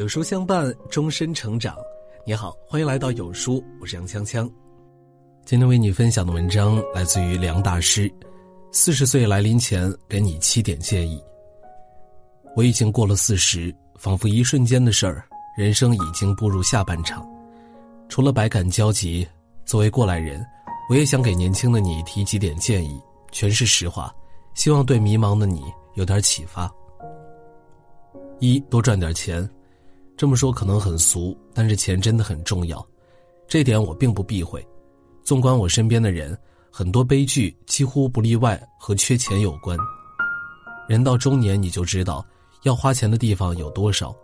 有书相伴，终身成长。你好，欢迎来到有书，我是杨锵锵。今天为你分享的文章来自于梁大师。四十岁来临前，给你七点建议。我已经过了四十，仿佛一瞬间的事儿，人生已经步入下半场。除了百感交集，作为过来人，我也想给年轻的你提几点建议，全是实话，希望对迷茫的你有点启发。一多赚点钱。这么说可能很俗，但是钱真的很重要，这点我并不避讳。纵观我身边的人，很多悲剧几乎不例外和缺钱有关。人到中年，你就知道要花钱的地方有多少。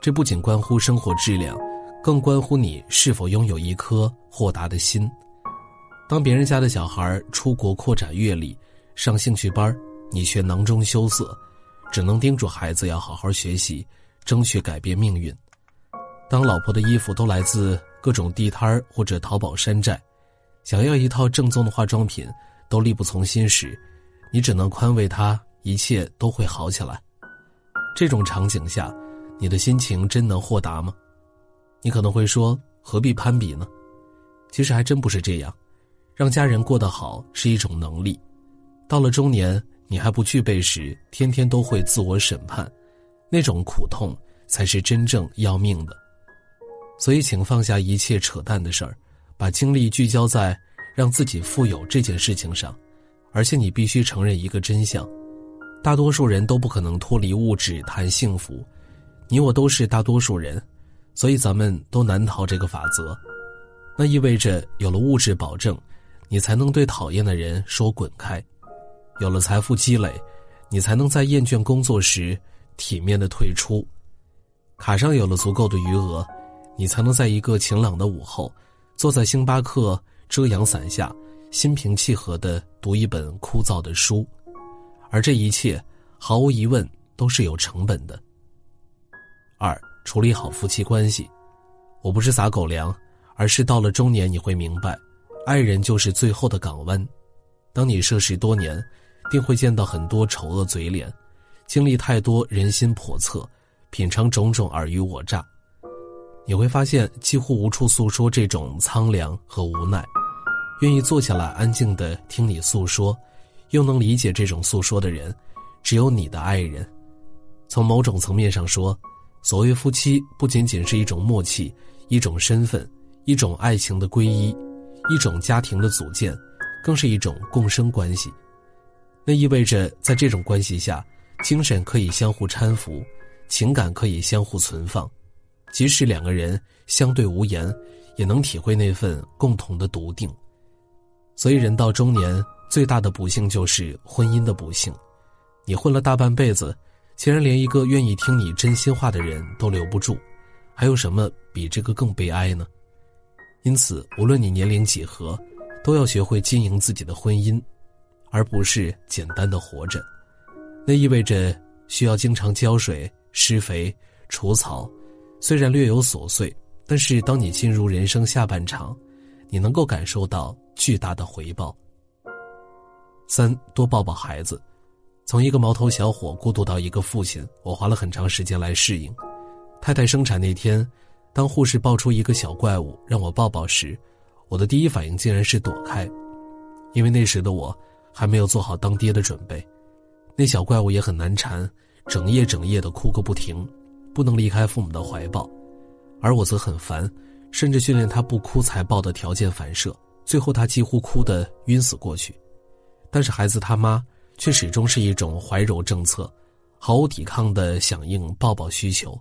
这不仅关乎生活质量，更关乎你是否拥有一颗豁达的心。当别人家的小孩出国扩展阅历、上兴趣班，你却囊中羞涩，只能叮嘱孩子要好好学习。争取改变命运。当老婆的衣服都来自各种地摊儿或者淘宝山寨，想要一套正宗的化妆品都力不从心时，你只能宽慰她，一切都会好起来。这种场景下，你的心情真能豁达吗？你可能会说，何必攀比呢？其实还真不是这样，让家人过得好是一种能力。到了中年，你还不具备时，天天都会自我审判。那种苦痛才是真正要命的，所以请放下一切扯淡的事儿，把精力聚焦在让自己富有这件事情上。而且你必须承认一个真相：大多数人都不可能脱离物质谈幸福。你我都是大多数人，所以咱们都难逃这个法则。那意味着有了物质保证，你才能对讨厌的人说滚开；有了财富积累，你才能在厌倦工作时。体面的退出，卡上有了足够的余额，你才能在一个晴朗的午后，坐在星巴克遮阳伞下，心平气和的读一本枯燥的书，而这一切，毫无疑问都是有成本的。二，处理好夫妻关系，我不是撒狗粮，而是到了中年你会明白，爱人就是最后的港湾。当你涉世多年，定会见到很多丑恶嘴脸。经历太多人心叵测，品尝种种尔虞我诈，你会发现几乎无处诉说这种苍凉和无奈。愿意坐下来安静的听你诉说，又能理解这种诉说的人，只有你的爱人。从某种层面上说，所谓夫妻不仅仅是一种默契，一种身份，一种爱情的皈依，一种家庭的组建，更是一种共生关系。那意味着在这种关系下。精神可以相互搀扶，情感可以相互存放，即使两个人相对无言，也能体会那份共同的笃定。所以，人到中年最大的不幸就是婚姻的不幸。你混了大半辈子，竟然连一个愿意听你真心话的人都留不住，还有什么比这个更悲哀呢？因此，无论你年龄几何，都要学会经营自己的婚姻，而不是简单的活着。那意味着需要经常浇水、施肥、除草，虽然略有琐碎，但是当你进入人生下半场，你能够感受到巨大的回报。三多抱抱孩子，从一个毛头小伙过渡到一个父亲，我花了很长时间来适应。太太生产那天，当护士抱出一个小怪物让我抱抱时，我的第一反应竟然是躲开，因为那时的我还没有做好当爹的准备。那小怪物也很难缠，整夜整夜的哭个不停，不能离开父母的怀抱，而我则很烦，甚至训练他不哭才抱的条件反射，最后他几乎哭得晕死过去。但是孩子他妈却始终是一种怀柔政策，毫无抵抗的响应抱抱需求，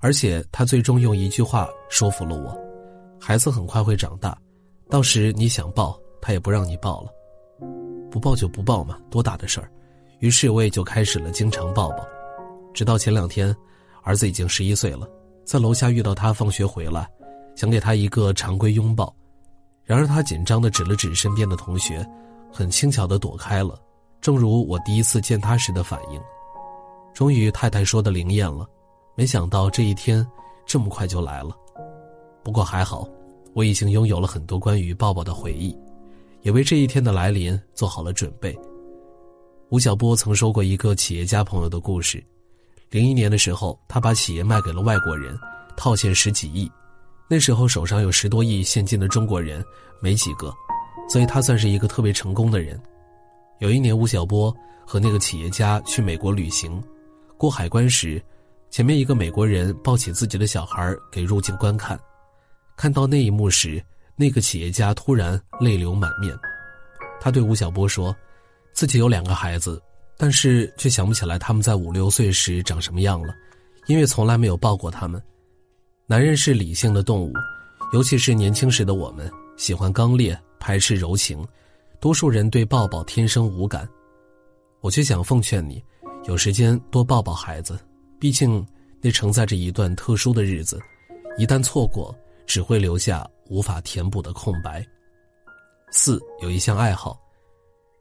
而且他最终用一句话说服了我：孩子很快会长大，到时你想抱他也不让你抱了，不抱就不抱嘛，多大的事儿。于是我也就开始了经常抱抱，直到前两天，儿子已经十一岁了，在楼下遇到他放学回来，想给他一个常规拥抱，然而他紧张的指了指身边的同学，很轻巧的躲开了，正如我第一次见他时的反应。终于太太说的灵验了，没想到这一天这么快就来了，不过还好，我已经拥有了很多关于抱抱的回忆，也为这一天的来临做好了准备。吴晓波曾说过一个企业家朋友的故事：零一年的时候，他把企业卖给了外国人，套现十几亿。那时候手上有十多亿现金的中国人没几个，所以他算是一个特别成功的人。有一年，吴晓波和那个企业家去美国旅行，过海关时，前面一个美国人抱起自己的小孩给入境观看。看到那一幕时，那个企业家突然泪流满面。他对吴晓波说：“自己有两个孩子，但是却想不起来他们在五六岁时长什么样了，因为从来没有抱过他们。男人是理性的动物，尤其是年轻时的我们，喜欢刚烈，排斥柔情。多数人对抱抱天生无感，我却想奉劝你，有时间多抱抱孩子，毕竟那承载着一段特殊的日子，一旦错过。”只会留下无法填补的空白。四有一项爱好，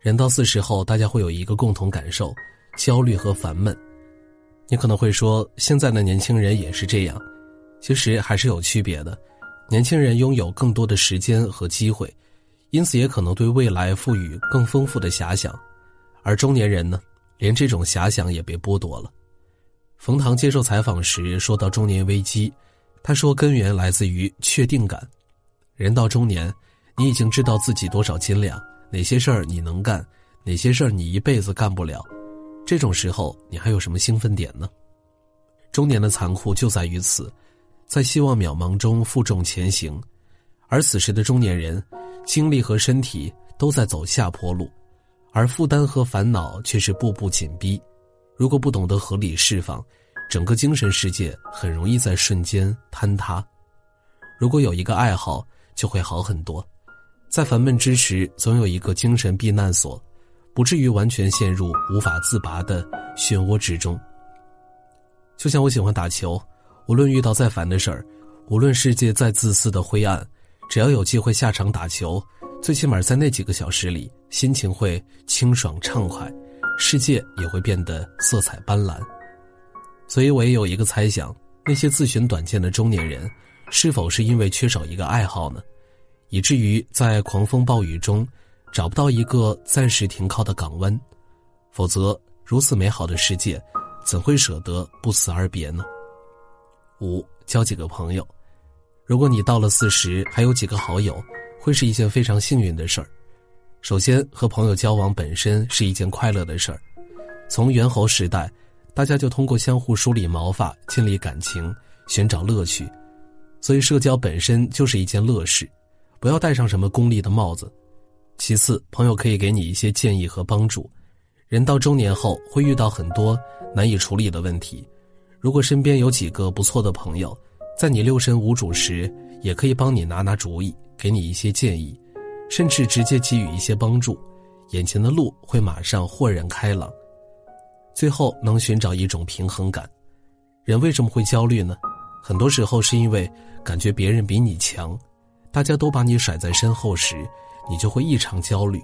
人到四十后，大家会有一个共同感受：焦虑和烦闷。你可能会说，现在的年轻人也是这样，其实还是有区别的。年轻人拥有更多的时间和机会，因此也可能对未来赋予更丰富的遐想，而中年人呢，连这种遐想也被剥夺了。冯唐接受采访时说到中年危机。他说：“根源来自于确定感。人到中年，你已经知道自己多少斤两，哪些事儿你能干，哪些事儿你一辈子干不了。这种时候，你还有什么兴奋点呢？中年的残酷就在于此，在希望渺茫中负重前行，而此时的中年人，精力和身体都在走下坡路，而负担和烦恼却是步步紧逼。如果不懂得合理释放。”整个精神世界很容易在瞬间坍塌。如果有一个爱好，就会好很多。在烦闷之时，总有一个精神避难所，不至于完全陷入无法自拔的漩涡之中。就像我喜欢打球，无论遇到再烦的事儿，无论世界再自私的灰暗，只要有机会下场打球，最起码在那几个小时里，心情会清爽畅快，世界也会变得色彩斑斓。所以我也有一个猜想：那些自寻短见的中年人，是否是因为缺少一个爱好呢？以至于在狂风暴雨中，找不到一个暂时停靠的港湾？否则，如此美好的世界，怎会舍得不辞而别呢？五，交几个朋友。如果你到了四十还有几个好友，会是一件非常幸运的事儿。首先，和朋友交往本身是一件快乐的事儿。从猿猴时代。大家就通过相互梳理毛发建立感情，寻找乐趣，所以社交本身就是一件乐事，不要戴上什么功利的帽子。其次，朋友可以给你一些建议和帮助。人到中年后会遇到很多难以处理的问题，如果身边有几个不错的朋友，在你六神无主时，也可以帮你拿拿主意，给你一些建议，甚至直接给予一些帮助，眼前的路会马上豁然开朗。最后能寻找一种平衡感，人为什么会焦虑呢？很多时候是因为感觉别人比你强，大家都把你甩在身后时，你就会异常焦虑。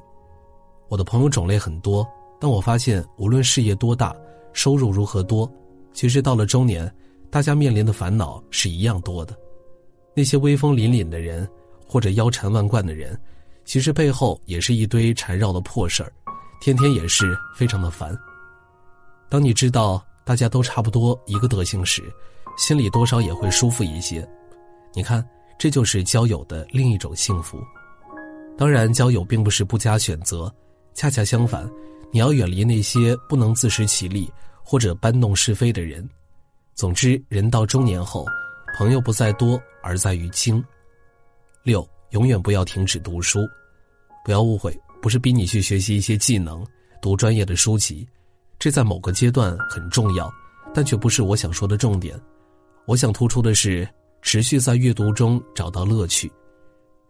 我的朋友种类很多，但我发现无论事业多大，收入如何多，其实到了中年，大家面临的烦恼是一样多的。那些威风凛凛的人，或者腰缠万贯的人，其实背后也是一堆缠绕的破事儿，天天也是非常的烦。当你知道大家都差不多一个德行时，心里多少也会舒服一些。你看，这就是交友的另一种幸福。当然，交友并不是不加选择，恰恰相反，你要远离那些不能自食其力或者搬弄是非的人。总之，人到中年后，朋友不在多，而在于精。六，永远不要停止读书。不要误会，不是逼你去学习一些技能，读专业的书籍。这在某个阶段很重要，但却不是我想说的重点。我想突出的是，持续在阅读中找到乐趣。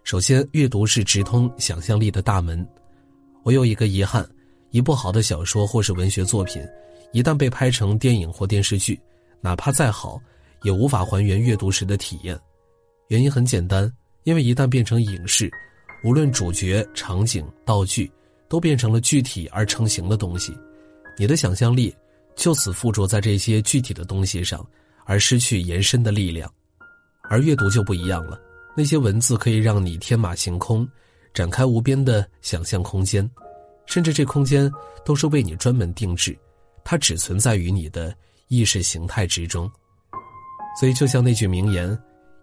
首先，阅读是直通想象力的大门。我有一个遗憾：一部好的小说或是文学作品，一旦被拍成电影或电视剧，哪怕再好，也无法还原阅读时的体验。原因很简单，因为一旦变成影视，无论主角、场景、道具，都变成了具体而成型的东西。你的想象力就此附着在这些具体的东西上，而失去延伸的力量。而阅读就不一样了，那些文字可以让你天马行空，展开无边的想象空间，甚至这空间都是为你专门定制，它只存在于你的意识形态之中。所以，就像那句名言：“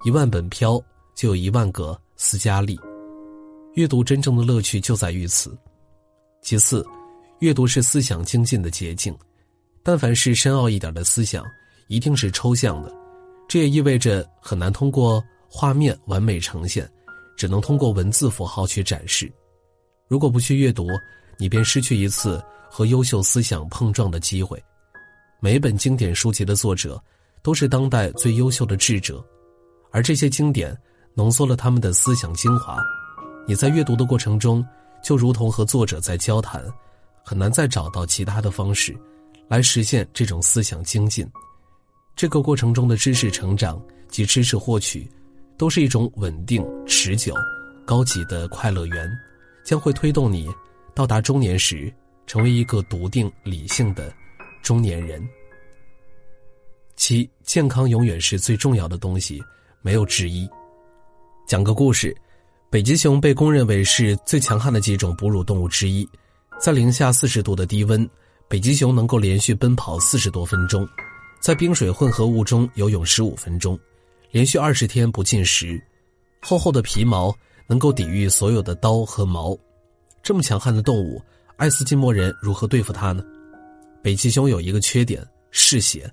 一万本飘，就有一万个斯嘉丽。”阅读真正的乐趣就在于此。其次，阅读是思想精进的捷径。但凡是深奥一点的思想，一定是抽象的，这也意味着很难通过画面完美呈现，只能通过文字符号去展示。如果不去阅读，你便失去一次和优秀思想碰撞的机会。每一本经典书籍的作者，都是当代最优秀的智者，而这些经典浓缩了他们的思想精华。你在阅读的过程中，就如同和作者在交谈，很难再找到其他的方式。来实现这种思想精进，这个过程中的知识成长及知识获取，都是一种稳定、持久、高级的快乐源，将会推动你到达中年时成为一个笃定、理性的中年人。七，健康永远是最重要的东西，没有之一。讲个故事，北极熊被公认为是最强悍的几种哺乳动物之一，在零下四十度的低温。北极熊能够连续奔跑四十多分钟，在冰水混合物中游泳十五分钟，连续二十天不进食，厚厚的皮毛能够抵御所有的刀和矛。这么强悍的动物，爱斯基摩人如何对付它呢？北极熊有一个缺点，嗜血。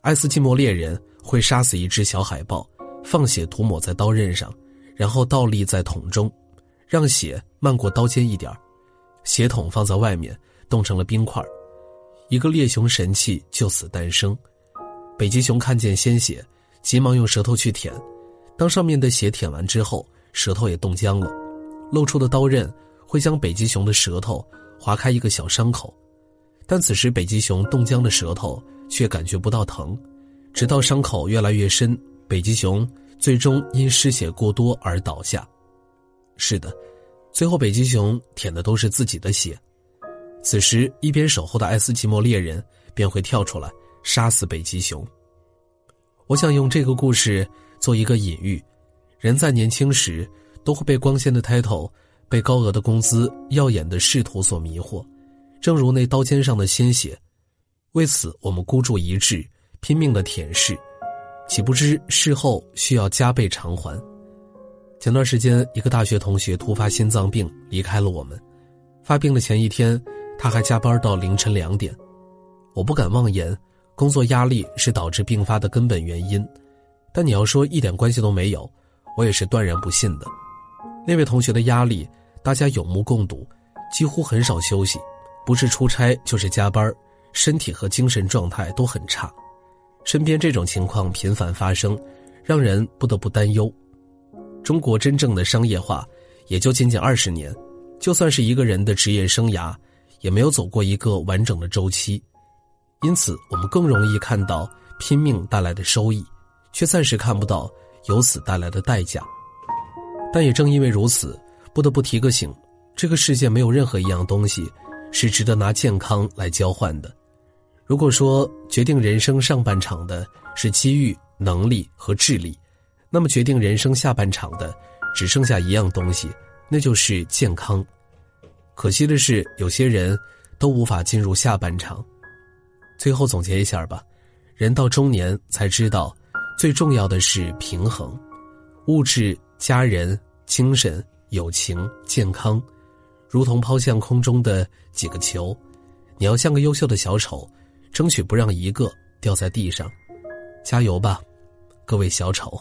爱斯基摩猎人会杀死一只小海豹，放血涂抹在刀刃上，然后倒立在桶中，让血漫过刀尖一点血桶放在外面，冻成了冰块一个猎熊神器就此诞生。北极熊看见鲜血，急忙用舌头去舔，当上面的血舔完之后，舌头也冻僵了，露出的刀刃会将北极熊的舌头划开一个小伤口，但此时北极熊冻僵的舌头却感觉不到疼，直到伤口越来越深，北极熊最终因失血过多而倒下。是的，最后北极熊舔的都是自己的血。此时，一边守候的爱斯基摩猎人便会跳出来杀死北极熊。我想用这个故事做一个隐喻：人在年轻时都会被光鲜的 title、被高额的工资、耀眼的仕途所迷惑，正如那刀尖上的鲜血。为此，我们孤注一掷，拼命的舔舐，岂不知事后需要加倍偿还？前段时间，一个大学同学突发心脏病离开了我们，发病的前一天。他还加班到凌晨两点，我不敢妄言，工作压力是导致病发的根本原因，但你要说一点关系都没有，我也是断然不信的。那位同学的压力，大家有目共睹，几乎很少休息，不是出差就是加班，身体和精神状态都很差，身边这种情况频繁发生，让人不得不担忧。中国真正的商业化，也就仅仅二十年，就算是一个人的职业生涯。也没有走过一个完整的周期，因此我们更容易看到拼命带来的收益，却暂时看不到由此带来的代价。但也正因为如此，不得不提个醒：这个世界没有任何一样东西是值得拿健康来交换的。如果说决定人生上半场的是机遇、能力和智力，那么决定人生下半场的只剩下一样东西，那就是健康。可惜的是，有些人都无法进入下半场。最后总结一下吧，人到中年才知道，最重要的是平衡，物质、家人、精神、友情、健康，如同抛向空中的几个球，你要像个优秀的小丑，争取不让一个掉在地上。加油吧，各位小丑！